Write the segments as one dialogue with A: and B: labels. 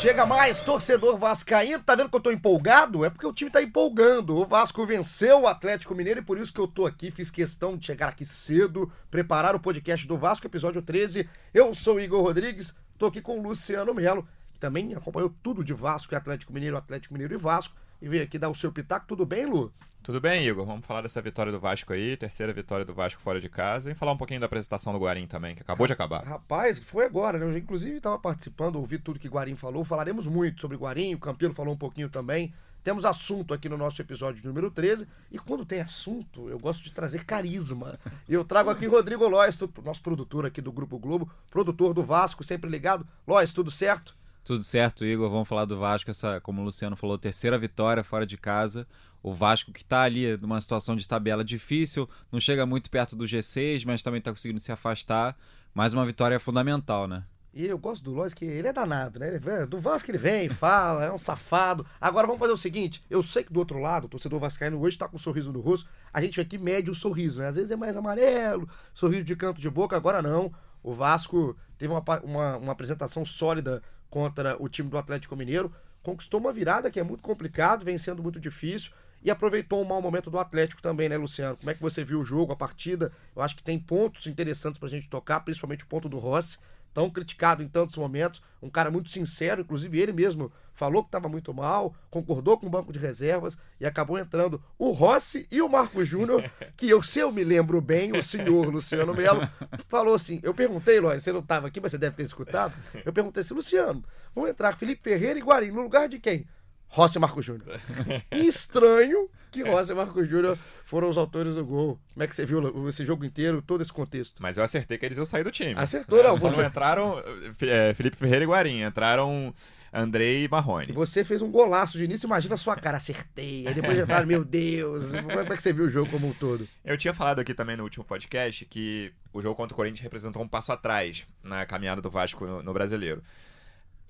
A: Chega mais, torcedor vascaíno. Tá vendo que eu tô empolgado? É porque o time tá empolgando. O Vasco venceu o Atlético Mineiro e por isso que eu tô aqui. Fiz questão de chegar aqui cedo, preparar o podcast do Vasco, episódio 13. Eu sou o Igor Rodrigues, tô aqui com o Luciano Melo, que também acompanhou tudo de Vasco e Atlético Mineiro, Atlético Mineiro e Vasco. E veio aqui dar o seu pitaco. Tudo bem, Lu?
B: Tudo bem, Igor? Vamos falar dessa vitória do Vasco aí, terceira vitória do Vasco fora de casa, e falar um pouquinho da apresentação do Guarim também, que acabou de acabar.
A: Rapaz, foi agora, né? Eu inclusive estava participando, ouvi tudo que Guarim falou. Falaremos muito sobre Guarim, o Campelo falou um pouquinho também. Temos assunto aqui no nosso episódio número 13. E quando tem assunto, eu gosto de trazer carisma. E eu trago aqui Rodrigo Lois, nosso produtor aqui do Grupo Globo, produtor do Vasco, sempre ligado. Lois, tudo certo?
C: Tudo certo, Igor. Vamos falar do Vasco, essa, como o Luciano falou, terceira vitória fora de casa. O Vasco que está ali numa situação de tabela difícil, não chega muito perto do G6, mas também está conseguindo se afastar. Mais uma vitória fundamental, né?
A: E eu gosto do Lois, que ele é danado, né? Do Vasco ele vem, fala, é um safado. Agora vamos fazer o seguinte: eu sei que do outro lado, o torcedor vascaíno hoje tá com um sorriso no rosto. A gente aqui mede o sorriso, né? Às vezes é mais amarelo, sorriso de canto de boca, agora não. O Vasco teve uma, uma, uma apresentação sólida contra o time do Atlético Mineiro, conquistou uma virada que é muito complicado, vem sendo muito difícil e aproveitou um mau momento do Atlético também, né, Luciano? Como é que você viu o jogo, a partida? Eu acho que tem pontos interessantes pra gente tocar, principalmente o ponto do Rossi, tão criticado em tantos momentos, um cara muito sincero, inclusive ele mesmo falou que estava muito mal, concordou com o banco de reservas e acabou entrando o Rossi e o Marco Júnior, que eu, se eu me lembro bem, o senhor Luciano Melo falou assim, eu perguntei, Lóis, você não estava aqui, mas você deve ter escutado, eu perguntei assim, Luciano, vão entrar Felipe Ferreira e Guarim, no lugar de quem? Rossi e Marco Júnior. Estranho que Rossi e Marco Júnior foram os autores do gol. Como é que você viu esse jogo inteiro, todo esse contexto?
B: Mas eu acertei que eles iam sair do time.
A: Acertou, não.
B: Só
A: Você,
B: não entraram é, Felipe Ferreira e Guarim, entraram Andrei e Marrone.
A: você fez um golaço de início, imagina a sua cara, acertei. Aí depois entraram, meu Deus. Como é que você viu o jogo como um todo?
B: Eu tinha falado aqui também no último podcast que o jogo contra o Corinthians representou um passo atrás na caminhada do Vasco no, no brasileiro.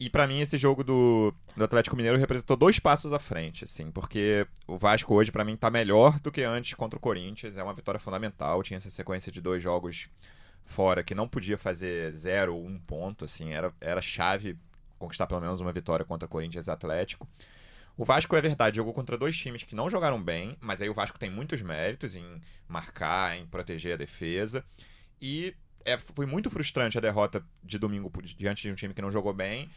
B: E pra mim esse jogo do, do Atlético Mineiro representou dois passos à frente, assim, porque o Vasco hoje pra mim tá melhor do que antes contra o Corinthians, é uma vitória fundamental, tinha essa sequência de dois jogos fora que não podia fazer zero ou um ponto, assim, era, era chave conquistar pelo menos uma vitória contra Corinthians e Atlético. O Vasco, é verdade, jogou contra dois times que não jogaram bem, mas aí o Vasco tem muitos méritos em marcar, em proteger a defesa. E é, foi muito frustrante a derrota de domingo diante de um time que não jogou bem.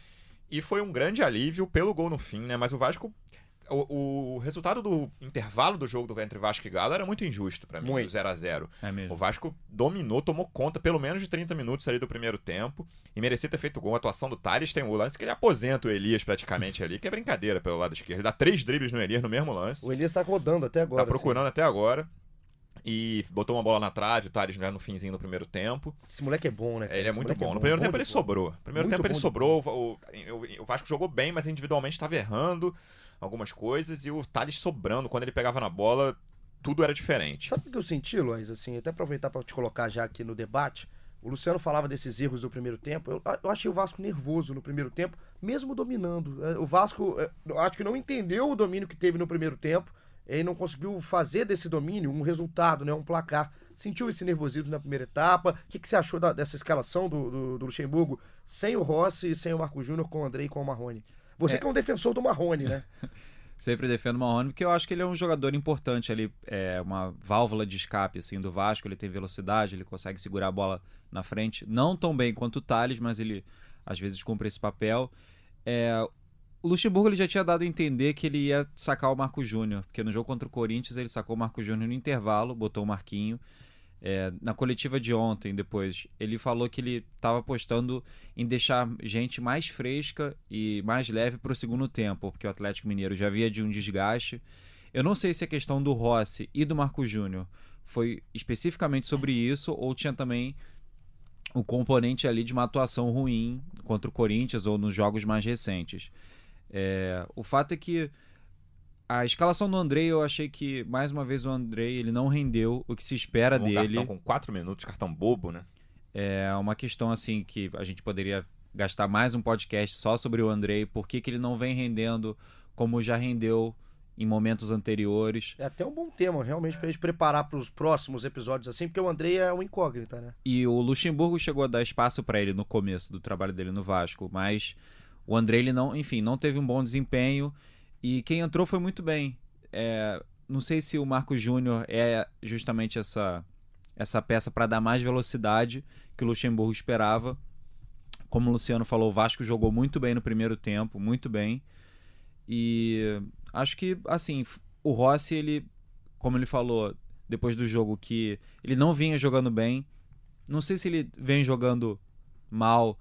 B: E foi um grande alívio pelo gol no fim, né? Mas o Vasco. O, o resultado do intervalo do jogo do entre Vasco e Galo era muito injusto para mim,
A: Muito.
B: do 0 a 0
C: É mesmo.
B: O Vasco dominou, tomou conta pelo menos de 30 minutos ali do primeiro tempo e merecia ter feito gol. A atuação do Thales tem o lance que ele aposenta o Elias praticamente ali, que é brincadeira pelo lado esquerdo. Ele dá três dribles no Elias no mesmo lance.
A: O Elias tá rodando até agora.
B: Tá procurando até agora. E botou uma bola na trave, o Thales já no finzinho do primeiro tempo.
A: Esse moleque é bom, né? cara?
B: Ele é
A: Esse
B: muito
A: moleque
B: bom. No primeiro
A: bom
B: tempo ele
A: bola.
B: sobrou. No primeiro
A: Muito
B: tempo ele
A: bom
B: sobrou. O, o- o Vasco jogou bem, mas individualmente estava errando algumas coisas. E o Thales sobrando. Quando ele pegava na bola, tudo era diferente.
A: Sabe o que eu senti, Lois? Assim, até aproveitar para te colocar já aqui no debate. O Luciano falava desses erros do primeiro tempo. Eu, eu achei o Vasco nervoso no primeiro tempo, mesmo dominando. É, O Vasco, é, eu acho que não entendeu o domínio que teve no primeiro tempo. E não conseguiu fazer desse domínio um resultado, né, um placar. Sentiu esse nervosismo na primeira etapa. O que, que você achou da- dessa escalação do, do, do Luxemburgo sem o Rossi e sem o Marco Júnior, com o André e com o Marrone? Você
C: É.
A: que é um defensor do Marrone, né?
C: Sempre defendo o Marrone porque eu acho que ele é um jogador importante ali, é uma válvula de escape assim do Vasco, ele tem velocidade, ele consegue segurar a bola na frente, não tão bem quanto o Thales, mas ele às vezes cumpre esse papel. É, o Luxemburgo ele já tinha dado a entender que ele ia sacar o Marco Júnior, porque no jogo contra o Corinthians ele sacou o Marco Júnior no intervalo, botou o Marquinho. É, na coletiva de ontem, depois, ele falou que ele estava apostando em deixar gente mais fresca e mais leve para o segundo tempo, porque o Atlético Mineiro já via de um desgaste. Eu não sei se a questão do Rossi e do Marco Júnior foi especificamente sobre isso ou tinha também o componente ali de uma atuação ruim contra o Corinthians ou nos jogos mais recentes. É, o fato é que A escalação do Andrei, eu achei que, mais uma vez, o Andrei ele não rendeu o que se espera
B: Um
C: dele.
B: cartão com 4 minutos, cartão bobo, né?
C: É uma questão assim que a gente poderia gastar mais um podcast só sobre o Andrei, por que, que ele não vem rendendo como já rendeu em momentos anteriores.
A: É até um bom tema, realmente, pra gente preparar pros próximos episódios assim, porque o Andrei é uma incógnita, né?
C: E o Luxemburgo chegou a dar espaço para ele no começo do trabalho dele no Vasco, mas o Andrei ele não, enfim, não teve um bom desempenho e quem entrou foi muito bem. É, não sei se o Marco Júnior é justamente essa essa peça para dar mais velocidade que o Luxemburgo esperava. Como o Luciano falou, o Vasco jogou muito bem no primeiro tempo, muito bem. E acho que, assim, o Rossi, ele, como ele falou depois do jogo, que ele não vinha jogando bem. Não sei se ele vem jogando mal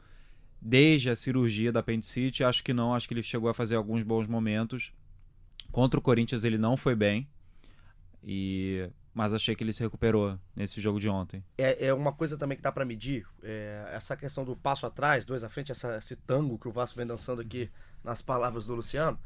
C: desde a cirurgia da apendicite. Acho que não, acho que ele chegou a fazer alguns bons momentos. Contra o Corinthians ele não foi bem. E mas achei que ele se recuperou nesse jogo de ontem.
A: É, é uma coisa também que dá pra medir, é, essa questão do passo atrás, dois à frente, essa, esse tango que o Vasco vem dançando aqui nas palavras do Luciano.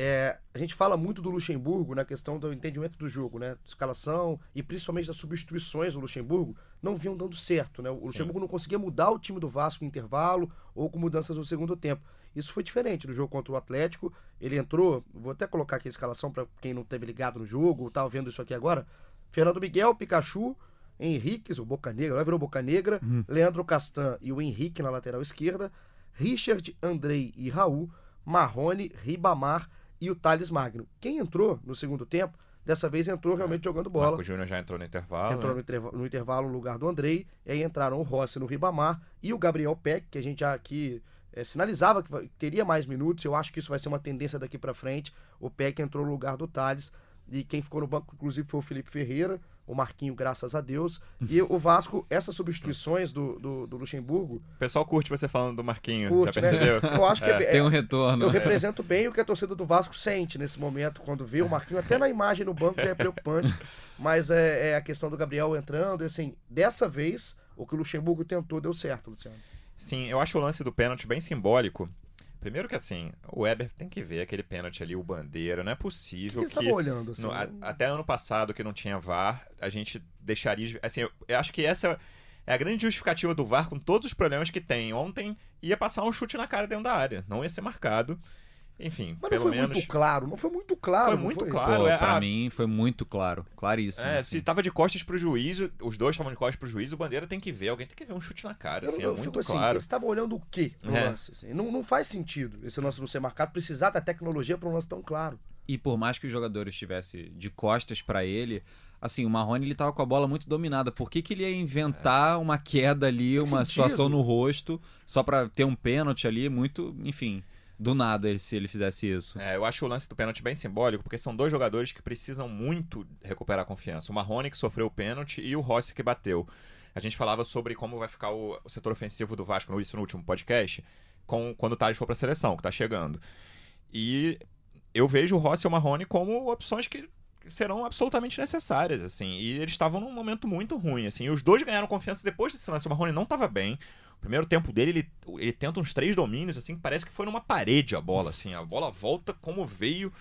A: É, a gente fala muito do Luxemburgo na questão do entendimento do jogo, né? Escalação e principalmente das substituições do Luxemburgo não vinham dando certo, né? O
B: Sim.
A: Luxemburgo não conseguia mudar o time do Vasco em intervalo ou com mudanças no segundo tempo. Isso foi diferente no jogo contra o Atlético. Ele entrou, vou até colocar aqui a escalação para quem não teve ligado no jogo, ou tava vendo isso aqui agora. Fernando Miguel, Pikachu, Henriques, o Boca Negra, agora virou Boca Negra, Leandro Castan e o Henrique na lateral esquerda, Richard, Andrei e Raul, Marrone, Ribamar e o Thales Magno. Quem entrou no segundo tempo, dessa vez entrou realmente jogando bola.
B: Marco Júnior já entrou no intervalo.
A: Entrou
B: né?
A: no, interva- no intervalo no lugar do Andrei, e aí entraram o Rossi no Ribamar e o Gabriel Peck, que a gente já aqui eh, sinalizava que teria mais minutos, eu acho que isso vai ser uma tendência daqui pra frente. O Peck entrou no lugar do Thales, e quem ficou no banco, inclusive, foi o Felipe Ferreira, o Marquinho, graças a Deus. E o Vasco, essas substituições do, do, do Luxemburgo,
B: O pessoal curte você falando do Marquinho,
A: curte,
B: já
A: né?
B: percebeu?
A: Eu acho que é,
C: Tem um
A: é,
C: retorno.
A: eu represento bem o que a torcida do Vasco sente nesse momento, quando vê o Marquinho, até na imagem no banco já é preocupante. Mas é, é a questão do Gabriel entrando, e assim, dessa vez, o que o Luxemburgo tentou deu certo, Luciano.
B: Sim, eu acho o lance do pênalti bem simbólico. Primeiro que assim, o Weber tem que ver aquele pênalti ali, o bandeira. Não é
A: que
B: possível que.
A: estavam olhando, assim?
B: no- a- até ano passado, que não tinha VAR, a gente deixaria. de- Assim, eu, eu acho que essa é a grande justificativa do VAR com todos os problemas que tem. Ontem ia passar um chute na cara dentro da área, não ia ser marcado. Enfim,
A: Mas não
B: pelo
A: foi
B: menos.
A: muito claro, não foi muito claro.
B: Foi muito
A: foi?
B: claro.
C: Pô,
B: é,
C: pra
B: ah,
C: mim foi muito claro, claríssimo.
B: É,
C: assim.
B: se tava de costas pro juiz, os dois estavam de costas pro juiz, o Bandeira tem que ver, alguém tem que ver um chute na cara,
A: Eu,
B: assim,
A: eu
B: é
A: fico
B: muito
A: assim,
B: claro.
A: Eles estavam olhando o quê no
B: É.
A: lance? assim? Não, não faz sentido esse lance não ser marcado, precisar da tecnologia para um lance tão claro.
C: E por mais que o jogador estivesse de costas pra ele, assim, o Marrone ele tava com a bola muito dominada. Por que, que ele ia inventar uma queda ali,
A: Sem
C: uma
A: sentido.
C: situação no rosto, só pra ter um pênalti ali? Muito, enfim, do nada ele- se ele fizesse isso.
B: É, eu acho o lance do pênalti bem simbólico, porque são dois jogadores que precisam muito recuperar a confiança. O Marrone, que sofreu o pênalti, e o Rossi, que bateu. A gente falava sobre como vai ficar o, o setor ofensivo do Vasco, isso no último podcast, com, quando o Tades for pra seleção, que tá chegando. E eu vejo o Rossi e o Marrone como opções que serão absolutamente necessárias, assim. E eles estavam num momento muito ruim, assim. E os dois ganharam confiança depois desse lance. O Marrone não estava bem. O primeiro tempo dele, ele, ele tenta uns três domínios, assim, que parece que foi numa parede a bola, assim. A bola volta como veio,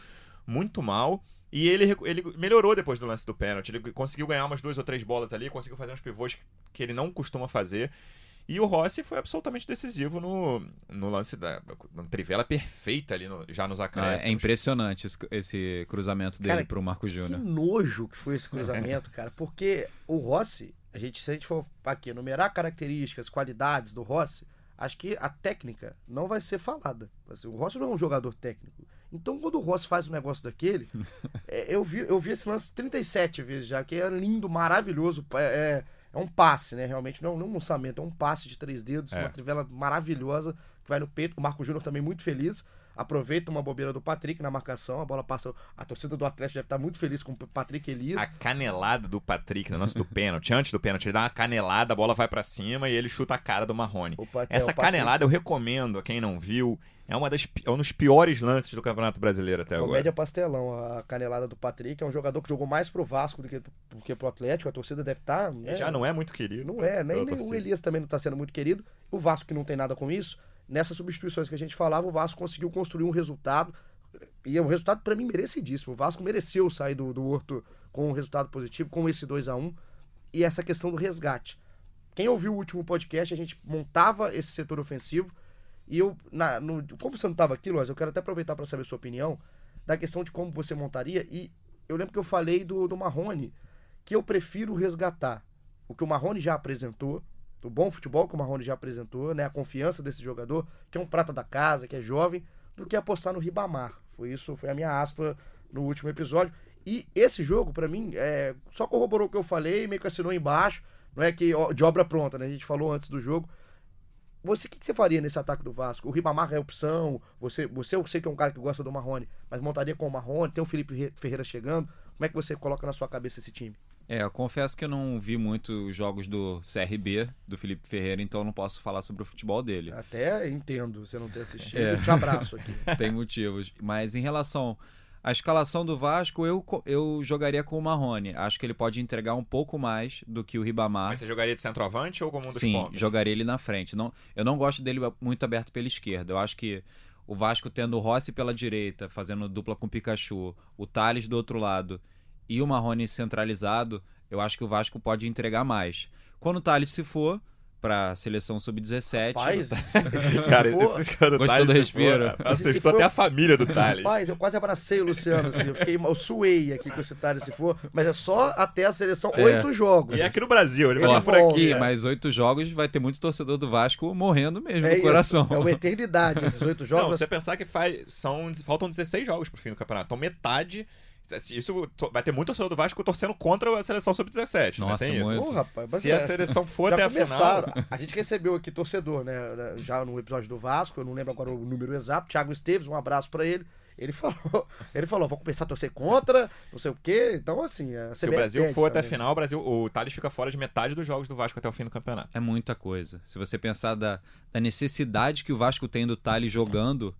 B: muito mal. E ele, ele melhorou depois do lance do pênalti. Ele conseguiu ganhar umas duas ou três bolas ali, conseguiu fazer uns pivôs que ele não costuma fazer. E o Rossi foi absolutamente decisivo no, no lance da trivela perfeita ali no- já nos
C: É,
B: acréscimos.
C: é impressionante esse, esse cruzamento dele
A: Cara,
C: pro Marco
A: Que
C: Júnior.
A: nojo que foi esse cruzamento, cara. Porque o Rossi, a gente, se a gente for aqui enumerar características, qualidades do Rossi, acho que a técnica não vai ser falada. Assim, o Rossi não é um jogador técnico. Então, quando o Rossi faz um negócio daquele, é, eu, vi, eu vi esse lance 37 vezes já, que é lindo, maravilhoso. É, é um passe, né? Realmente não, não um lançamento, é um passe de três dedos,
B: É.
A: uma trivela maravilhosa que vai no peito. O Marco Júnior também muito feliz. Aproveita uma bobeira do Patrick na marcação, a bola passa. A torcida do Atlético deve estar muito feliz com o Patrick Elias.
B: A canelada do Patrick no lance do pênalti, antes do pênalti, ele dá uma canelada, a bola vai pra cima e ele chuta a cara do Marrone.
A: É,
B: Essa
A: Patrick-
B: canelada eu recomendo a quem não viu. É, uma das, é um dos piores lances do Campeonato Brasileiro até agora.
A: Comédia pastelão, a canelada do Patrick. É um jogador que jogou mais pro Vasco do que, do que pro Atlético. A torcida deve estar.
B: E já não é muito querido.
A: Não é, nem, nem o. Elias também não tá sendo muito querido. O Vasco que não tem nada com isso. Nessas substituições que a gente falava, o Vasco conseguiu construir um resultado. E é um resultado, para mim, merecidíssimo. O Vasco mereceu sair do, do Horto com um resultado positivo, com esse 2 a 1 E essa questão do resgate. Quem ouviu o último podcast, a gente montava esse setor ofensivo. E eu, na, no, como você não estava aqui, Lois, eu quero até aproveitar para saber sua opinião da questão de como você montaria. E eu lembro que eu falei do, do Marrone, que eu prefiro resgatar o que o Marrone já apresentou, o bom futebol que o Marrone já apresentou, né, a confiança desse jogador, que é um prata da casa, que é jovem, do que apostar no Ribamar. Foi isso, foi a minha aspa no último episódio. E esse jogo, para mim, é, só corroborou o que eu falei, meio que assinou embaixo, não é que de obra pronta, né? A gente falou antes do jogo. Você, o que, que, você faria nesse ataque do Vasco? O Ribamar é opção, você, você eu sei que é um cara que gosta do Marrone, mas montaria com o Marrone, tem o Felipe Ferreira chegando, como é que você coloca na sua cabeça esse time?
C: É, eu confesso que eu não vi muito jogos do CRB, do Felipe Ferreira, então eu não posso falar sobre o futebol dele.
A: Até entendo você não ter assistido. É. Te abraço aqui.
C: Tem motivos. Mas em relação à escalação do Vasco, eu, eu jogaria com o Marrone. Acho que ele pode entregar um pouco mais do que o Ribamar.
B: Mas você jogaria de centroavante ou como um dos
C: Sim,
B: pontos?
C: jogaria ele na frente. Não, eu não gosto dele muito aberto pela esquerda. Eu acho que o Vasco tendo o Rossi pela direita, fazendo dupla com o Pikachu, o Thales do outro lado e o Marrone centralizado, eu acho que o Vasco pode entregar mais. Quando o Thales se for para a seleção sub-17.
A: Rapaz,
B: esse cara, esse cara do
C: Gostou do respiro.
B: Acertou até a família do Thales.
A: Rapaz, eu quase abracei o Luciano, assim, eu, fiquei, eu suei aqui com esse Thales se for, mas é só até a seleção
C: É.
A: oito jogos.
B: E é aqui no Brasil, ele vai
A: Ele
B: estar por aqui.
C: Ih, mas oito jogos vai ter muito torcedor do Vasco morrendo mesmo
A: É
C: no
A: isso,
C: coração.
A: É uma eternidade esses oito
B: Não,
A: jogos.
B: você pensar que faz, são, faltam 16 jogos pro fim do campeonato. Então metade. Isso to- vai ter muito torcedor do Vasco torcendo contra a seleção sub-17. né?
C: Nossa,
B: Tem isso.
C: muito.
A: Ô, rapaz, mas
B: Se
A: é,
B: a seleção for
A: já
B: até a
A: começaram.
B: final.
A: A gente recebeu aqui torcedor, né? Já no episódio do Vasco, eu não lembro agora o número exato. Thiago Esteves, um abraço pra ele. Ele falou, ele falou, vou começar a torcer contra, não sei o quê. Então, assim, a
B: Se o Brasil for até a
A: também.
B: final, o, Brasil, o Thales fica fora de metade dos jogos do Vasco até o fim do campeonato.
C: É muita coisa. Se você pensar da, da necessidade que o Vasco tem do Thales jogando,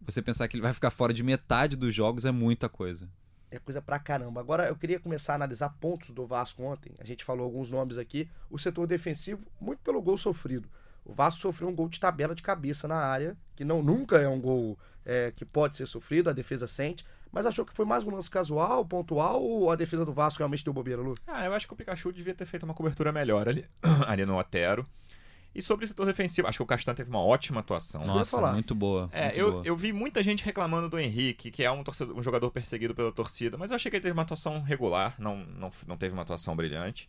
C: você pensar que ele vai ficar fora de metade dos jogos é muita coisa.
A: É coisa pra caramba. Agora eu queria começar a analisar pontos do Vasco ontem. A gente falou alguns nomes aqui. O setor defensivo, muito pelo gol sofrido. O Vasco sofreu um gol de tabela de cabeça na área, que não nunca é um gol é, que pode ser sofrido, a defesa sente. Mas achou que foi mais um lance casual, pontual, ou a defesa do Vasco realmente deu bobeira, Lu?
B: Ah, eu acho que o Pikachu devia ter feito uma cobertura melhor ali, ali no Otero. E sobre o setor defensivo, acho que o Castan teve uma ótima atuação.
A: ia
C: Nossa,
A: falar.
C: muito boa.
B: É,
C: muito
B: eu,
C: boa.
B: eu vi muita gente reclamando do Henrique, que é um, torcedor- um jogador perseguido pela torcida, mas eu achei que ele teve uma atuação regular, não, não, não teve uma atuação brilhante.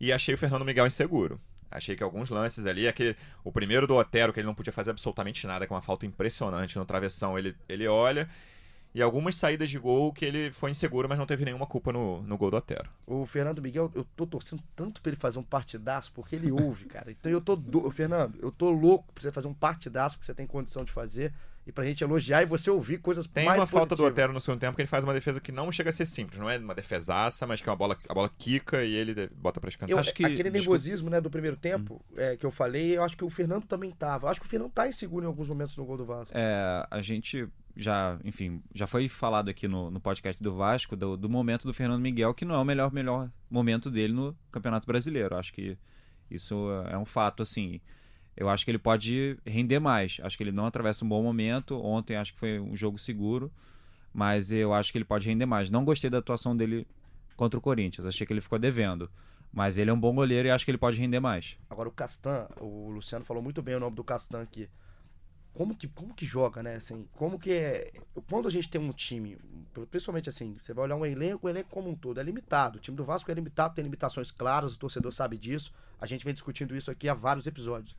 B: E achei o Fernando Miguel inseguro. Achei que alguns lances ali, aquele, o primeiro do Otero, que ele não podia fazer absolutamente nada, que é uma falta impressionante no travessão, ele, ele olha. E algumas saídas de gol que ele foi inseguro, mas não teve nenhuma culpa no, no gol do Otero.
A: O Fernando Miguel, eu tô torcendo tanto pra ele fazer um partidaço, porque ele ouve, cara. Então eu tô. Do... Fernando, eu tô louco pra você fazer um partidaço que você tem condição de fazer. E pra gente elogiar e você ouvir coisas
B: Tem
A: mais
B: uma falta do
A: positivas.
B: Otero no segundo tempo que ele faz uma defesa que não chega a ser simples. Não é uma defesaça, mas que é uma bola, a bola quica e ele bota pra escanteio.
A: Eu,
C: Acho que-
A: aquele
C: desculpa.
A: nervosismo né, do primeiro tempo é, que eu falei, eu acho que o Fernando também tava. Eu acho que o Fernando tá inseguro em alguns momentos no gol do Vasco.
C: É, a gente já, enfim, já foi falado aqui no, no podcast do Vasco do, do momento do Fernando Miguel, que não é o melhor, melhor momento dele no Campeonato Brasileiro. Acho que isso é um fato, assim. Eu acho que ele pode render mais. Acho que ele não atravessa um bom momento. Ontem acho que foi um jogo seguro, mas eu acho que ele pode render mais. Não gostei da atuação dele contra o Corinthians. Achei que ele ficou devendo. Mas ele é um bom goleiro e acho que ele pode render mais.
A: Agora o Castan, o Luciano falou muito bem o nome do Castan aqui. Como que, como que joga, né? Assim, como que é. Quando a gente tem um time, principalmente assim, você vai olhar um elenco, o elenco como um todo é limitado. O time do Vasco é limitado, tem limitações claras, o torcedor sabe disso. A gente vem discutindo isso aqui há vários episódios.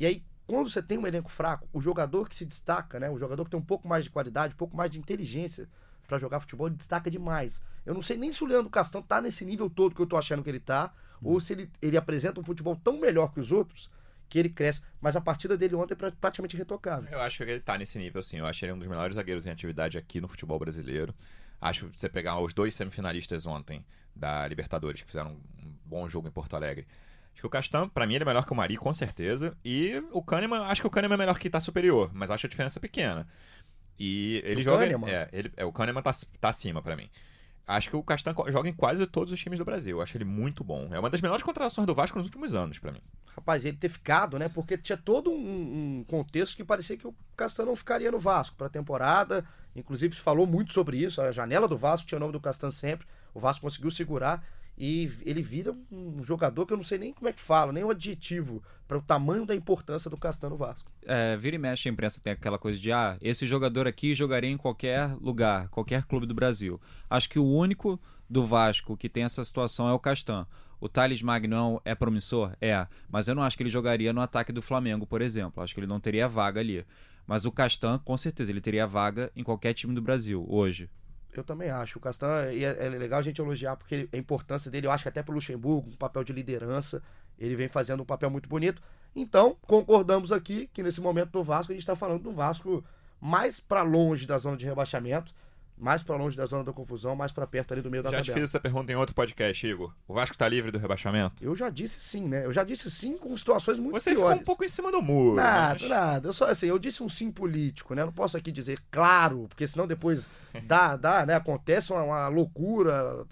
A: E aí, quando você tem um elenco fraco, o jogador que se destaca, né? O jogador que tem um pouco mais de qualidade, um pouco mais de inteligência pra jogar futebol, ele destaca demais. Eu não sei nem se o Leandro Castão tá nesse nível todo que eu tô achando que ele tá, ou se ele, ele apresenta um futebol tão melhor que os outros que ele cresce. Mas a partida dele ontem é pra- praticamente retocável.
B: Eu acho que ele tá nesse nível, sim. Eu acho ele um dos melhores zagueiros em atividade aqui no futebol brasileiro. Acho que você pegar os dois semifinalistas ontem da Libertadores, que fizeram um bom jogo em Porto Alegre. Acho que o Castan, pra mim, ele é melhor que o Mari, com certeza. E o Kahneman, acho que o Kahneman é melhor que tá superior, mas acho a diferença pequena. E ele
A: O
B: joga.
A: Kahneman?
B: É, ele, é, o Kahneman tá, tá acima pra mim. Acho que o Castan joga em quase todos os times do Brasil. Acho ele muito bom. É uma das melhores contratações do Vasco nos últimos anos, pra mim.
A: Rapaz, ele ter ficado, né? Porque tinha todo um, um contexto que parecia que o Castan não ficaria no Vasco pra temporada. Inclusive, falou muito sobre isso. A janela do Vasco tinha o nome do Castan sempre. O Vasco conseguiu segurar e ele vira um jogador que eu não sei nem como é que fala, nem o adjetivo para o tamanho da importância do Castan no Vasco.
C: É, vira e mexe a imprensa tem aquela coisa de ah, esse jogador aqui jogaria em qualquer lugar, qualquer clube do Brasil. Acho que o único do Vasco que tem essa situação é o Castan. O Thales Magno é promissor? É, mas eu não acho que ele jogaria no ataque do Flamengo, por exemplo. Acho que ele não teria vaga ali. Mas o Castan, com certeza, ele teria vaga em qualquer time do Brasil, hoje.
A: Eu também acho. O Castan, é, é legal a gente elogiar, porque a importância dele, eu acho que até pro Luxemburgo, um papel de liderança, ele vem fazendo um papel muito bonito. Então, concordamos aqui que nesse momento do Vasco, a gente está falando do Vasco mais para longe da zona de rebaixamento, mais para longe da zona da confusão, mais para perto ali do meio da
B: já
A: tabela.
B: Já te fiz essa pergunta em outro podcast, Igor. O Vasco está livre do rebaixamento?
A: Eu já disse sim, né? Eu já disse sim com situações muito
B: Você
A: piores.
B: ficou um pouco em cima do muro.
A: Nada,
B: mas...
A: nada. Eu só assim, eu disse um sim político, né? Não posso aqui dizer claro, porque senão depois dá, dá, né? Acontece uma, uma loucura,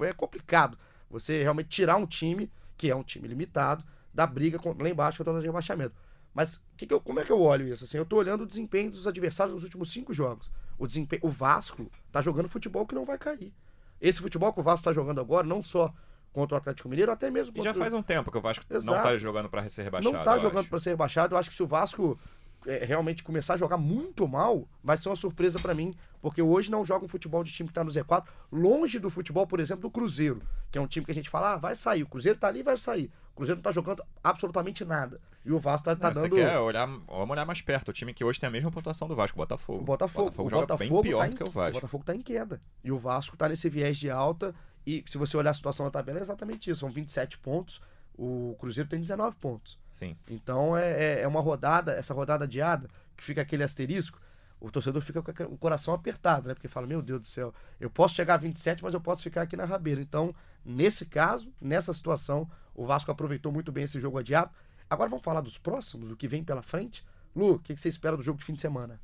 A: é, é, complicado. Você realmente tirar um time que é um time limitado da briga com, lá embaixo com a zona de rebaixamento. Mas que que eu, como é que eu olho isso? Assim, eu tô olhando o desempenho dos adversários nos últimos cinco jogos. O, desempenho, o Vasco tá jogando futebol que não vai cair. Esse futebol que o Vasco tá jogando agora, não só contra o Atlético Mineiro, até mesmo
B: contra
A: e
B: já faz um tempo que o Vasco
A: Exato.
B: não tá jogando para ser rebaixado.
A: Não tá jogando para ser rebaixado. Eu acho que se o Vasco é, realmente começar a jogar muito mal, vai ser uma surpresa para mim, porque hoje não joga um futebol de time que tá no Z4, longe do futebol, por exemplo, do Cruzeiro, que é um time que a gente fala, ah, vai sair, o Cruzeiro tá ali vai sair. O Cruzeiro não tá jogando absolutamente nada. E o Vasco tá, tá
B: não,
A: dando.
B: Você quer olhar, vamos olhar mais perto. O time que hoje tem a mesma pontuação do Vasco, o Botafogo.
A: O Botafogo,
B: o Botafogo
A: o
B: joga
A: Botafogo
B: bem pior
A: tá
B: do que o Vasco.
A: O Botafogo tá em queda. E o Vasco tá nesse viés de alta. E se você olhar a situação na tabela, é exatamente isso. São 27 pontos. O Cruzeiro tem 19 pontos.
B: Sim.
A: Então é, é, é uma rodada, essa rodada adiada, que fica aquele asterisco, o torcedor fica com o coração apertado, né? Porque fala, meu Deus do céu, eu posso chegar a 27, mas eu posso ficar aqui na rabeira. Então, nesse caso, nessa situação, o Vasco aproveitou muito bem esse jogo adiado. Agora vamos falar dos próximos, do que vem pela frente. Lu, o que você espera do jogo de fim de semana?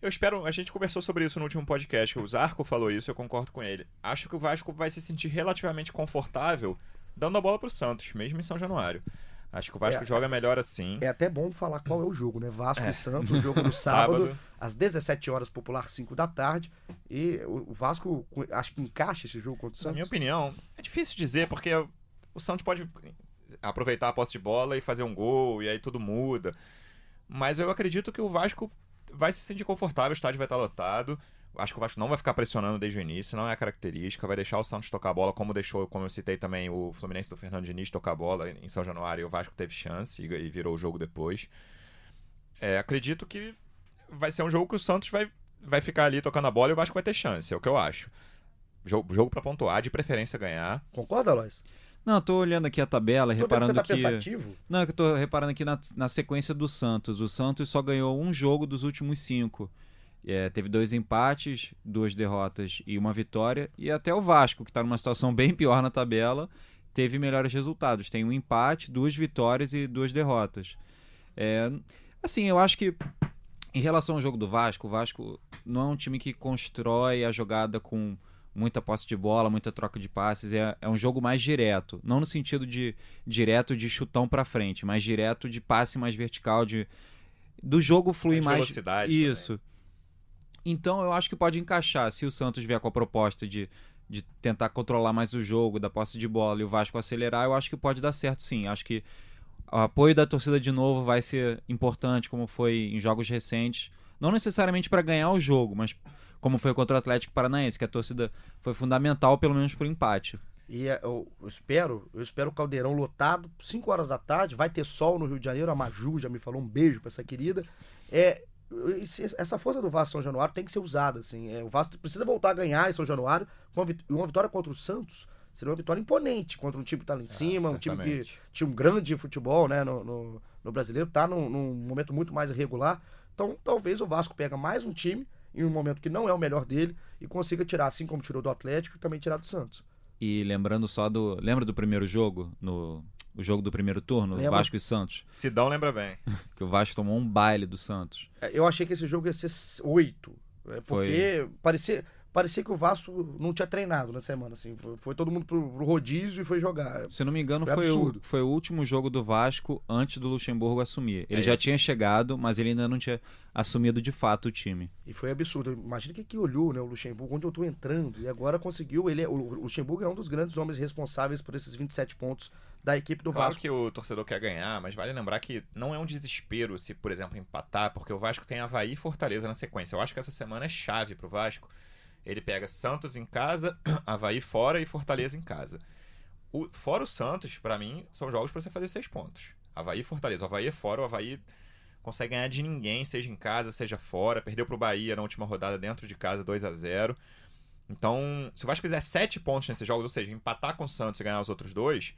B: Eu espero, a gente conversou sobre isso no último podcast, o Zarco falou isso, eu concordo com ele. Acho que o Vasco vai se sentir relativamente confortável dando a bola pro Santos, mesmo em São Januário. Acho que o Vasco
A: É,
B: joga melhor assim.
A: É até bom falar qual é o jogo, né? Vasco
B: É.
A: e Santos, o jogo no sábado,
B: Sábado.
A: às 17 horas, popular 5 da tarde. E o Vasco, acho que encaixa esse jogo contra o
B: Na
A: Santos.
B: minha opinião, é difícil dizer, porque o Santos pode aproveitar a posse de bola e fazer um gol, e aí tudo muda. Mas eu acredito que o Vasco vai se sentir confortável, o estádio vai estar lotado. Acho que o Vasco não vai ficar pressionando desde o início, não é a característica, vai deixar o Santos tocar a bola, como deixou, como eu citei também, o Fluminense do Fernando Diniz tocar a bola em São Januário e o Vasco teve chance e, e virou o jogo depois. É, acredito que vai ser um jogo que o Santos vai, vai ficar ali tocando a bola e o Vasco vai ter chance, é o que eu acho. Jogo, jogo para pontuar, de preferência ganhar.
A: Concorda, Lois?
C: Não, eu tô olhando aqui a tabela,
A: vendo que
C: reparando
A: você tá
C: que.
A: pensativo.
C: Não, é que eu tô reparando aqui na, na sequência do Santos. O Santos só ganhou um jogo dos últimos cinco. É, teve dois empates, duas derrotas e uma vitória. E até o Vasco, que está numa situação bem pior na tabela, teve melhores resultados. Tem um empate, duas vitórias e duas derrotas. É, assim, eu acho que em relação ao jogo do Vasco, o Vasco não é um time que constrói a jogada com muita posse de bola, muita troca de passes. É, é um jogo mais direto. Não no sentido de direto de chutão pra frente, mas direto de passe mais vertical, de do jogo fluir
B: Mais
C: mais.
B: velocidade
C: Isso. Então eu acho que pode encaixar. Se o Santos vier com a proposta de, de tentar controlar mais o jogo, da posse de bola e o Vasco acelerar, eu acho que pode dar certo sim. Acho que o apoio da torcida de novo vai ser importante, como foi em jogos recentes. Não necessariamente para ganhar o jogo, mas como foi contra o Atlético Paranaense, que a torcida foi fundamental, pelo menos pro empate.
A: E é, eu, espero, eu espero o Caldeirão lotado, 5 horas da tarde, vai ter sol no Rio de Janeiro, a Maju já me falou, um beijo pra essa querida. É, essa força do Vasco São Januário tem que ser usada, assim. É, o Vasco precisa voltar a ganhar em São Januário, uma, vit- uma vitória contra o Santos seria uma vitória imponente, contra um time que tá lá em cima, um time que tinha um grande futebol, né, no, no, no brasileiro, tá num, num momento muito mais irregular. Então, talvez o Vasco pega mais um time em um momento que não é o melhor dele e consiga tirar, assim como tirou do Atlético, e também tirar do Santos.
C: E lembrando só do. Lembra do primeiro jogo? No, o jogo do primeiro turno,
A: Lembro.
C: Vasco e Santos?
B: Sidão lembra bem.
C: Que o Vasco tomou um baile do Santos.
A: É, Eu achei que esse jogo ia ser oito.
C: Foi.
A: Porque parecia. Parecia que o Vasco não tinha treinado na semana, assim. Foi, foi todo mundo pro, pro rodízio e foi jogar.
C: Se não me engano,
A: Foi
C: foi, o,
A: absurdo.
C: foi o último jogo do Vasco antes do Luxemburgo assumir. Ele
B: É
C: já
B: isso.
C: tinha chegado, mas ele ainda não tinha assumido de fato o time.
A: E foi absurdo. Imagina o que, que olhou, né, o Luxemburgo, onde eu tô entrando. E agora conseguiu. Ele, é- o Luxemburgo é um dos grandes homens responsáveis por esses 27 pontos da equipe do
B: Claro
A: Vasco.
B: que o torcedor quer ganhar, mas vale lembrar que não é um desespero se, por exemplo, empatar, porque o Vasco tem Havaí e Fortaleza na sequência. Eu acho que essa semana é chave pro Vasco. Ele pega Santos em casa, Havaí fora e Fortaleza em casa. O, fora o Santos, pra mim, são jogos pra você fazer seis pontos. Havaí e Fortaleza. O Havaí é fora, o Havaí consegue ganhar de ninguém, seja em casa, seja fora. Perdeu pro Bahia na última rodada dentro de casa 2 a 0 Então, se o Vasco fizer sete pontos nesses jogos, ou seja, empatar com o Santos e ganhar os outros dois,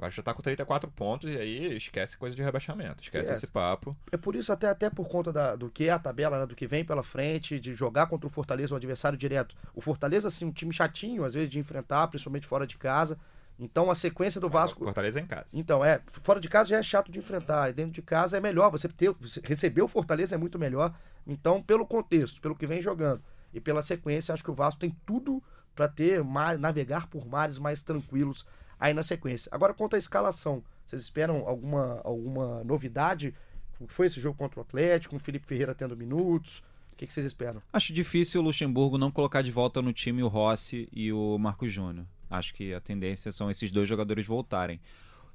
B: o Vasco já tá com 34 pontos e aí esquece coisa de rebaixamento. Esquece esse papo.
A: É por isso, até, até por conta da- do que é a tabela, né, do que vem pela frente, de jogar contra o Fortaleza, um adversário direto. O Fortaleza, assim, um time chatinho, às vezes, de enfrentar, principalmente fora de casa. Então, a sequência do Vasco.
B: Fortaleza é em casa.
A: Então, é, fora de casa já é chato de enfrentar, e dentro de casa é melhor, você ter, você receber o Fortaleza é muito melhor. Então, pelo contexto, pelo que vem jogando e pela sequência, acho que o Vasco tem tudo para ter mar, navegar por mares mais tranquilos aí na sequência. Agora, quanto à escalação, vocês esperam alguma, alguma novidade? Como Foi esse jogo contra o Atlético, com o Felipe Ferreira tendo minutos? O que, que vocês esperam?
C: Acho difícil o Luxemburgo não colocar de volta no time o Rossi e o Marcos Júnior. Acho que a tendência são esses dois jogadores voltarem.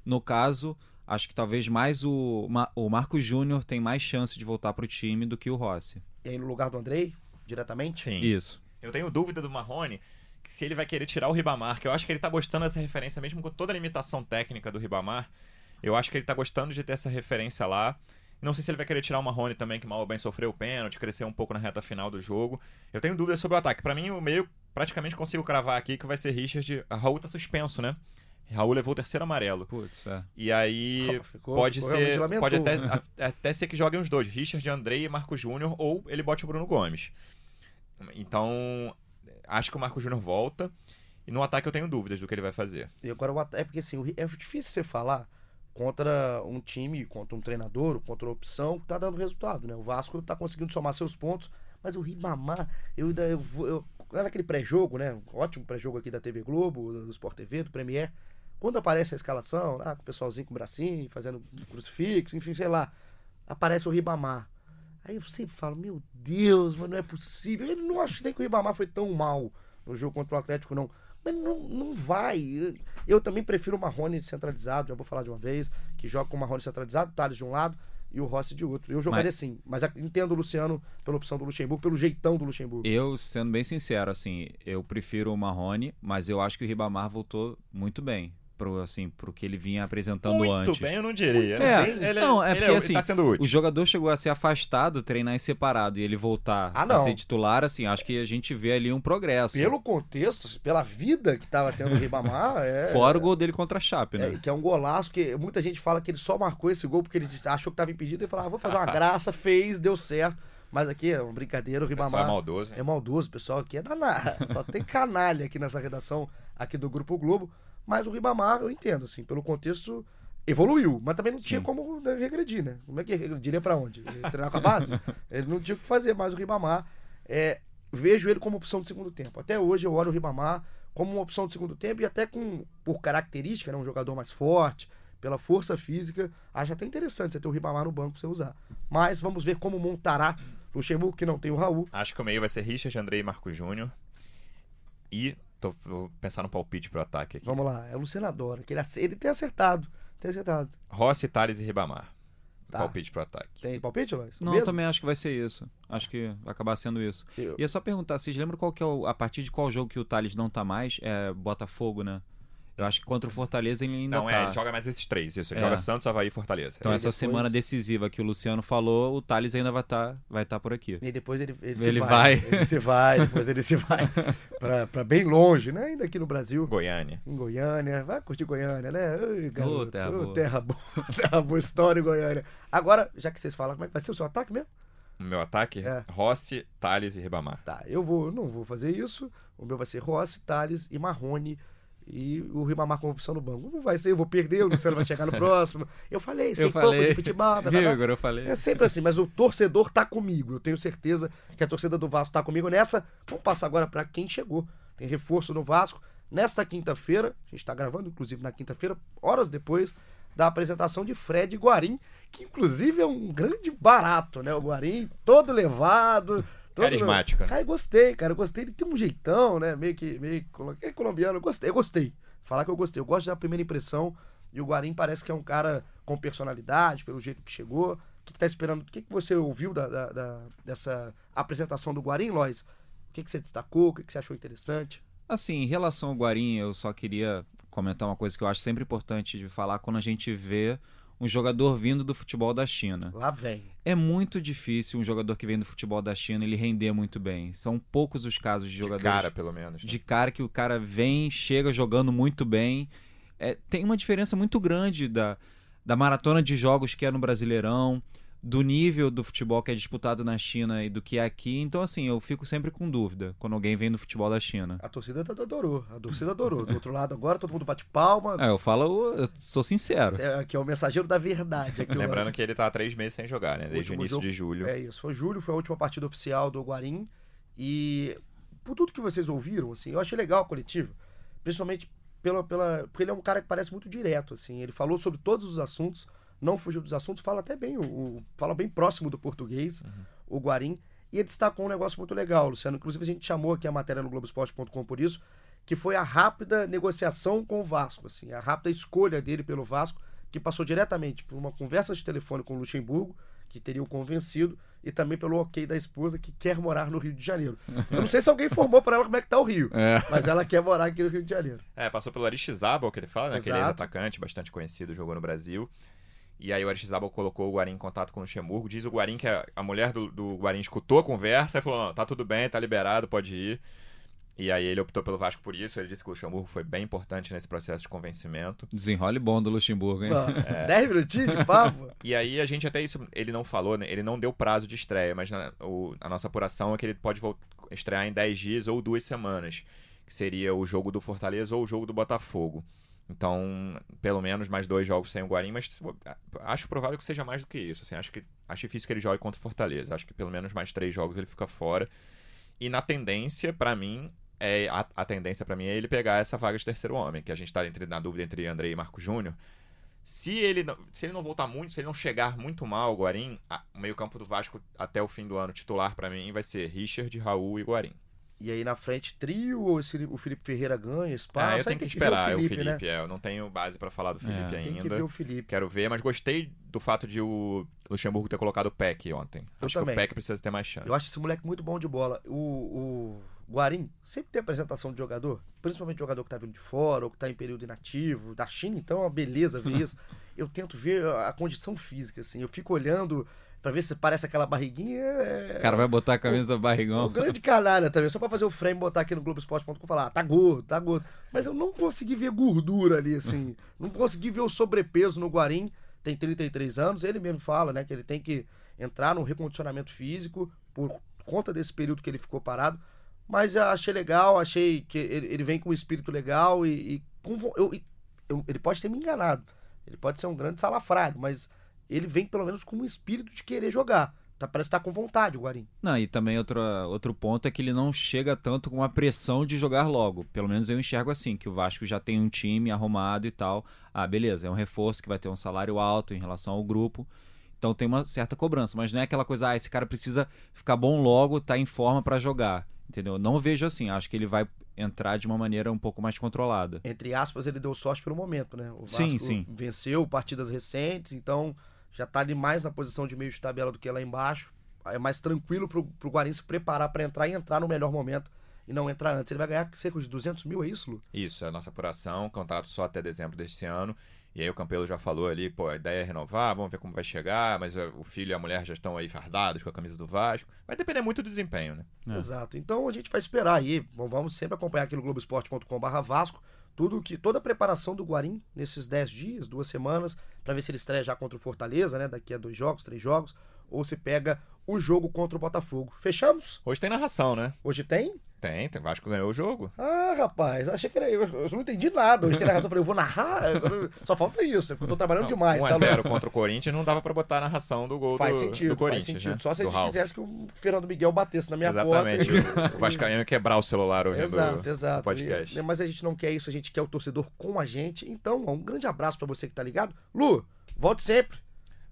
C: No caso, acho que talvez mais o, o Marcos Júnior tem mais chance de voltar para o time do que o Rossi.
A: E aí no lugar do Andrei, diretamente?
B: Sim.
C: Isso.
B: Eu tenho dúvida do Marrone se ele vai querer tirar o Ribamar, que eu acho que ele tá gostando dessa referência, mesmo com toda a limitação técnica do Ribamar. Eu acho que ele tá gostando de ter essa referência lá. Não sei se ele vai querer tirar o Marrone também, que mal ou bem sofreu o pênalti, crescer um pouco na reta final do jogo. Eu tenho dúvidas sobre o ataque. Pra mim, o meio praticamente consigo cravar aqui que vai ser Richard. A Raul tá suspenso, né? Raul levou o terceiro amarelo.
C: Putz, é.
B: E aí
A: Ficou-
B: pode
A: ficou
B: ser. Pode até, a- até ser que joguem os dois, Richard Andrei e Marco Júnior, ou ele bote o Bruno Gomes. Então, acho que o Marco Júnior volta. E no ataque eu tenho dúvidas do que ele vai fazer.
A: E agora o ata- é porque assim, é difícil você falar contra um time, contra um treinador, contra uma opção que tá dando resultado, né? O Vasco tá conseguindo somar seus pontos, mas o Ribamar, eu ainda eu, eu, lá naquele pré-jogo, né? Ótimo pré-jogo aqui da TV Globo, do Sport TV, do Premier. Quando aparece a escalação, lá com o pessoalzinho com o bracinho, fazendo crucifixo, enfim, sei lá, aparece o Ribamar. Aí eu sempre falo, meu Deus, mas não é possível. Eu não acho nem que o Ribamar foi tão mal no jogo contra o Atlético, não. Mas não, não vai. Eu- Eu também prefiro o Marrone centralizado, já vou falar de uma vez, que joga com o Marrone centralizado, o Thales de um lado e o Rossi de outro. Eu jogaria assim, mas a- entendo o Luciano pela opção do Luxemburgo, pelo jeitão do Luxemburgo.
C: Eu, sendo bem sincero, assim, eu prefiro o Marrone, mas eu acho que o Ribamar voltou muito bem pro, assim, pro que ele vinha apresentando
B: Muito
C: antes.
B: bem, eu não diria.
C: É,
B: Ele, ele,
C: não, é
B: ele
C: porque,
B: ele
C: assim,
B: tá sendo útil.
C: O jogador chegou a ser afastado, treinar em separado, e ele voltar
A: Ah,
C: a ser titular, assim, acho que a gente vê ali um progresso.
A: Pelo contexto, pela vida que tava tendo o Ribamar, é.
C: Fora o gol dele contra a Chape, né?
A: É, que é um golaço, que muita gente fala que ele só marcou esse gol porque ele achou que estava impedido e falou: ah, vou fazer uma graça, fez, deu certo. Mas aqui é uma brincadeira, o Ribamar.
B: é maldoso. hein?
A: É maldoso, pessoal aqui é danado. Só tem canalha aqui nessa redação aqui do Grupo Globo. Mas o Ribamar, eu entendo, assim, pelo contexto, evoluiu. Mas também não tinha
C: Sim.
A: como né, regredir, né? Como é que regrediria pra onde? Treinar com a base? Ele não tinha o que fazer mais o Ribamar. É, vejo ele como opção de segundo tempo. Até hoje eu olho o Ribamar como uma opção de segundo tempo e até com, por característica, né, um jogador mais forte, pela força física, acho até interessante você ter o Ribamar no banco pra você usar. Mas vamos ver como montará o Luxemburgo, que não tem o Raul.
B: Acho que o meio vai ser Richard, Andrei e Marco Júnior. E tô, vou pensar no palpite pro ataque aqui.
A: Vamos lá, é o Luciano adora, que ele, ele tem acertado. Tem acertado.
B: Rossi, Thales e Ribamar.
A: Tá.
B: Palpite pro ataque.
A: Tem palpite, Lois?
C: Não,
A: Mesmo?
C: também acho que vai ser isso. Acho que vai acabar sendo isso.
A: Eu-
C: E é só perguntar, vocês lembram qual que é o, a partir de qual jogo que o Thales não tá mais? É Botafogo, né? Eu acho que contra o Fortaleza ele ainda
B: Não,
C: tá.
B: é, ele joga mais esses três, isso. Ele
C: É.
B: joga Santos, Havaí e Fortaleza.
C: Então
A: Aí
C: essa
A: depois-
C: semana decisiva que o Luciano falou, o Thales ainda vai estar vai tá por aqui.
A: E depois ele, ele, se
C: Ele
A: vai.
C: vai.
A: Ele se vai, depois ele se vai pra, pra bem longe, né? Ainda aqui no Brasil,
B: Goiânia.
A: em Goiânia. Vai curtir Goiânia, né? Ai, garoto,
C: terra
A: ô,
C: boa.
A: terra boa. terra boa história em Goiânia. Agora, já que vocês falam, como é que vai ser o seu ataque mesmo?
B: O meu ataque,
A: É.
B: Rossi, Thales e Ribamar.
A: Tá, eu vou, não vou fazer isso. O meu vai ser Rossi, Thales e Marrone. E o Ribamar com opção no banco. Não vai ser, eu vou perder, o Luciano vai chegar no próximo. Eu falei, sei
C: Eu
A: pouco
C: falei.
A: de futebol. tá.
C: Igor? Eu falei.
A: É sempre assim, mas o torcedor tá comigo. Eu tenho certeza que a torcida do Vasco tá comigo nessa. Vamos passar agora para quem chegou. Tem reforço no Vasco. Nesta quinta-feira, a gente tá gravando, inclusive, na quinta-feira, horas depois da apresentação de Fred Guarim, que inclusive é um grande barato, né? O Guarim todo levado. Todo
B: Carismático, né?
A: Cara, eu gostei, cara. Eu gostei. Ele tem um jeitão, né? Meio que. Meio é colombiano. Eu gostei, eu gostei. Falar que eu gostei. Eu gosto da primeira impressão. E o Guarim parece que é um cara com personalidade, pelo jeito que chegou. O que, que tá esperando? O que, que você ouviu da, da- da- dessa apresentação do Guarim, Lois? O que, que você destacou? O que, que você achou interessante?
C: Assim, em relação ao Guarim, eu só queria comentar uma coisa que eu acho sempre importante de falar quando a gente vê um jogador vindo do futebol da China.
A: Lá vem.
C: É muito difícil um jogador que vem do futebol da China ele render muito bem. São poucos os casos de
B: De
C: jogadores
B: cara, pelo menos. né?
C: de cara que o cara vem, chega jogando muito bem. É, tem uma diferença muito grande da, da maratona de jogos que é no Brasileirão, do nível do futebol que é disputado na China e do que é aqui. Então, assim, eu fico sempre com dúvida quando alguém vem do futebol da China.
A: A torcida adorou. A torcida adorou. Do outro lado agora, todo mundo bate palma.
C: É, eu falo, eu sou sincero.
A: É, Aqui é o mensageiro da verdade. O
B: Lembrando
A: nosso-
B: que ele tá há três meses sem jogar, né? Desde o
A: último
B: início
A: jogo-
B: de julho.
A: É isso, foi julho, foi a última partida oficial do Guarim. E por tudo que vocês ouviram, assim, eu achei legal a coletiva. Principalmente pela, pela, porque ele é um cara que parece muito direto, assim. Ele falou sobre todos os assuntos, não fugiu dos assuntos, fala até bem, o, o- fala bem próximo do português, o Guarim. E ele destacou um negócio muito legal, Luciano. Inclusive a gente chamou aqui a matéria no Globoesporte.com por isso, que foi a rápida negociação com o Vasco, assim, a rápida escolha dele pelo Vasco, que passou diretamente por uma conversa de telefone com o Luxemburgo, que teria o convencido, e também pelo ok da esposa que quer morar no Rio de Janeiro. Eu não sei se alguém informou para ela como é que tá o Rio,
C: É.
A: mas ela quer morar aqui no Rio de Janeiro.
B: É, passou pelo Aristizabal, que ele fala, né? Aquele
A: Exato.
B: ex-atacante, bastante conhecido, jogou no Brasil. E aí o Aristizabal colocou o Guarim em contato com o Luxemburgo. Diz o Guarim que a, a mulher do, do Guarim escutou a conversa e falou, não, tá tudo bem, tá liberado, pode ir. E aí ele optou pelo Vasco por isso. Ele disse que o Luxemburgo foi bem importante nesse processo de convencimento.
C: Desenrole bom do Luxemburgo, hein?
A: Pô, Dez minutinhos de papo.
B: E aí a gente até isso, ele não falou, né? Ele não deu prazo de estreia, mas na- o- a nossa apuração é que ele pode vol- estrear em 10 dias ou duas semanas. Que seria o jogo do Fortaleza ou o jogo do Botafogo. Então, pelo menos mais dois jogos sem o Guarim, mas acho provável que seja mais do que isso. Assim, acho, que, acho difícil que ele jogue contra o Fortaleza. Acho que pelo menos mais três jogos ele fica fora. E na tendência, pra mim, é, a, a tendência pra mim é ele pegar essa vaga de terceiro homem, que a gente tá entre, na dúvida entre André e Marco Júnior. Se ele, não, se ele não voltar muito, se ele não chegar muito mal, o Guarim, a- o meio-campo do Vasco até o fim do ano titular pra mim vai ser Richard, Raul e Guarim.
A: E aí na frente, trio, ou o Felipe Ferreira ganha espaço.
B: ah, eu tenho que
A: ver
B: esperar, é o
A: né?
B: Felipe, é, eu não tenho base pra falar do Felipe
C: É.
A: Tem que
B: ainda.
A: ver o Felipe.
B: Quero ver, mas gostei do fato de o Luxemburgo ter colocado o Peck ontem.
A: Eu
B: acho
A: também.
B: que o Peck precisa ter mais chance.
A: Eu acho esse moleque muito bom de bola. O, o Guarim sempre tem apresentação de jogador, principalmente jogador que tá vindo de fora ou que tá em período inativo. Da China, então é uma beleza ver isso. Eu tento ver a condição física, assim. Eu fico olhando pra ver se parece aquela barriguinha. é-
C: O cara vai botar a camisa
A: Um
C: barrigão.
A: grande canalha também, só pra fazer o frame botar aqui no Globoesporte.com e falar, ah, tá gordo, tá gordo. Mas eu não consegui ver gordura ali, assim. não consegui ver o sobrepeso no Guarim. Tem 33 anos, ele mesmo fala, né, que ele tem que entrar num recondicionamento físico por conta desse período que ele ficou parado. Mas eu achei legal, achei que ele, ele vem com um espírito legal e, e com eu- eu- ele pode ter me enganado. Ele pode ser um grande salafrário, mas ele vem pelo menos com um espírito de querer jogar. Tá, parece estar com vontade o Guarim.
C: Não, e também outro, outro ponto é que ele não chega tanto com a pressão de jogar logo. Pelo menos eu enxergo assim, que o Vasco já tem um time arrumado e tal. Ah, beleza, é um reforço que vai ter um salário alto em relação ao grupo. Então tem uma certa cobrança, mas não é aquela coisa, ah, esse cara precisa ficar bom logo, tá em forma pra jogar. Entendeu? Não vejo assim, acho que ele vai entrar de uma maneira um pouco mais controlada.
A: entre aspas, ele deu sorte pelo momento, né? O Vasco
C: Sim, sim.
A: venceu partidas recentes, então já tá ali mais na posição de meio de tabela do que lá embaixo. É mais tranquilo pro, pro Guarim se preparar para entrar e entrar no melhor momento e não entrar antes. Ele vai ganhar cerca de 200 mil, é isso, Lu?
B: Isso, é a nossa apuração, contrato só até dezembro deste ano. E aí o Campelo já falou ali, pô, a ideia é renovar, vamos ver como vai chegar, mas eh, o filho e a mulher já estão aí fardados com a camisa do Vasco. Vai depender muito do desempenho, né?
C: É.
A: Exato. Então a gente vai esperar aí. Bom, vamos sempre acompanhar aqui no Globoesporte.com.br Vasco. Tudo que, toda a preparação do Guarim nesses 10 dias, duas semanas, para ver se ele estreia já contra o Fortaleza, né? Daqui a dois jogos, três jogos, ou se pega o jogo contra o Botafogo. Fechamos?
B: Hoje tem narração, né?
A: Hoje tem?
B: Tem, tem. Vasco ganhou o jogo.
A: Ah, rapaz, achei que era eu. Eu não entendi nada. Hoje tem narração. Eu falei, eu vou narrar? Só falta isso. Eu tô trabalhando demais.
B: 1 a
A: tá,
B: 0
A: Lu?
B: contra o Corinthians não dava pra botar a narração do gol
A: Faz
B: do,
A: sentido,
B: do
A: faz
B: Corinthians,
A: sentido.
B: né?
A: Só se a gente
B: Ralf.
A: quisesse que o Fernando Miguel batesse na minha
B: Exatamente.
A: porta.
B: o Vascaíno quebrar o celular ouvindo
A: Exato,
B: o
A: exato.
B: podcast.
A: E- mas a gente não quer isso, a gente quer o torcedor com a gente. Então, um grande abraço pra você que tá ligado. Lu, volte sempre.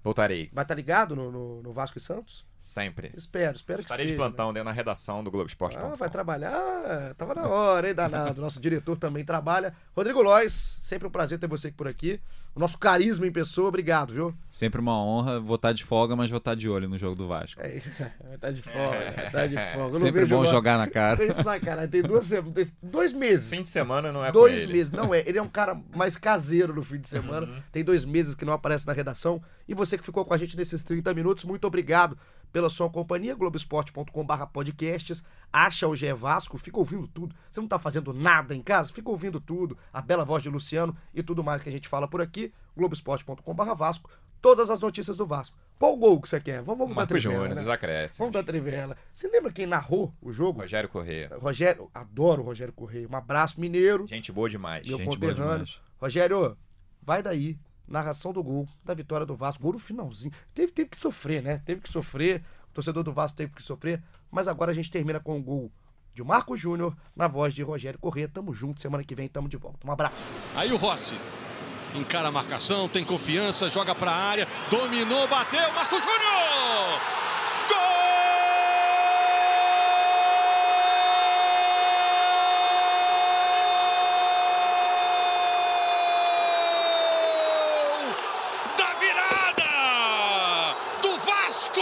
B: Voltarei.
A: Vai estar ligado no, no, no Vasco e Santos?
B: Sempre.
A: Espero, espero que
B: Estarei de plantão dentro da redação do Globoesporte.com.
A: Ah, vai trabalhar? Tava na hora, hein, danado. Nosso diretor também trabalha. Rodrigo Lois, sempre um prazer ter você aqui por aqui. O nosso carisma em pessoa, obrigado, viu?
C: Sempre uma honra. Vou estar de folga, mas vou estar de olho no jogo do Vasco.
A: É, tá de folga, tá de folga.
C: Sempre
A: vejo
C: bom
A: agora-
C: jogar na cara.
A: Sem sacanagem, tem duas semanas, dois meses.
B: Fim de semana não é com
A: dois
B: ele.
A: meses, não é. Ele é um cara mais caseiro no fim de semana.
B: Uhum.
A: Tem dois meses que não aparece na redação. E você que ficou com a gente nesses 30 minutos, muito obrigado pela sua companhia. Globoesporte.com/barra podcasts. Acha o GE Vasco, fica ouvindo tudo. Você não tá fazendo nada em casa? Fica ouvindo tudo. A bela voz de Luciano e tudo mais que a gente fala por aqui. Globoesporte.com/barra Vasco. Todas as notícias do Vasco. Qual gol que você quer? Vamos, vamos dar trivela.
B: Júnior,
A: né?
B: nos acréscimos.
A: Vamos dar trivela. Você lembra quem narrou o jogo?
B: Rogério Corrêa.
A: Rogério, adoro o Rogério Correia. Um abraço, mineiro.
B: Gente boa demais.
A: Meu
C: Gente boa demais.
A: Rogério, vai daí. Narração do gol, da vitória do Vasco. Gol no finalzinho. Teve, teve que sofrer, né? Teve que sofrer. O torcedor do Vasco teve que sofrer. Mas agora a gente termina com o gol de Marco Júnior na voz de Rogério Corrêa. Tamo junto. Semana que vem tamo de volta. Um abraço.
D: Aí o Rossi encara a marcação, tem confiança, joga pra área, dominou, bateu, Marco Júnior! Gol da virada do Vasco!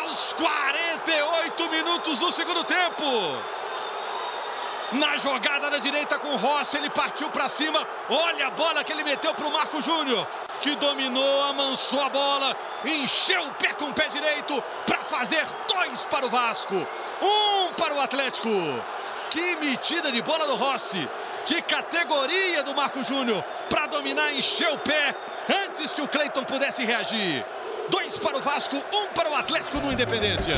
D: Aos 48 minutos do segundo tempo. Na jogada da direita com o Rossi, ele partiu para cima. Olha a bola que ele meteu para o Marco Júnior, que dominou, amansou a bola, encheu o pé com o pé direito para fazer dois para o Vasco, um para o Atlético. Que metida de bola do Rossi, que categoria do Marco Júnior para dominar, encher o pé antes que o Cleiton pudesse reagir. Dois para o Vasco, um para o Atlético no Independência.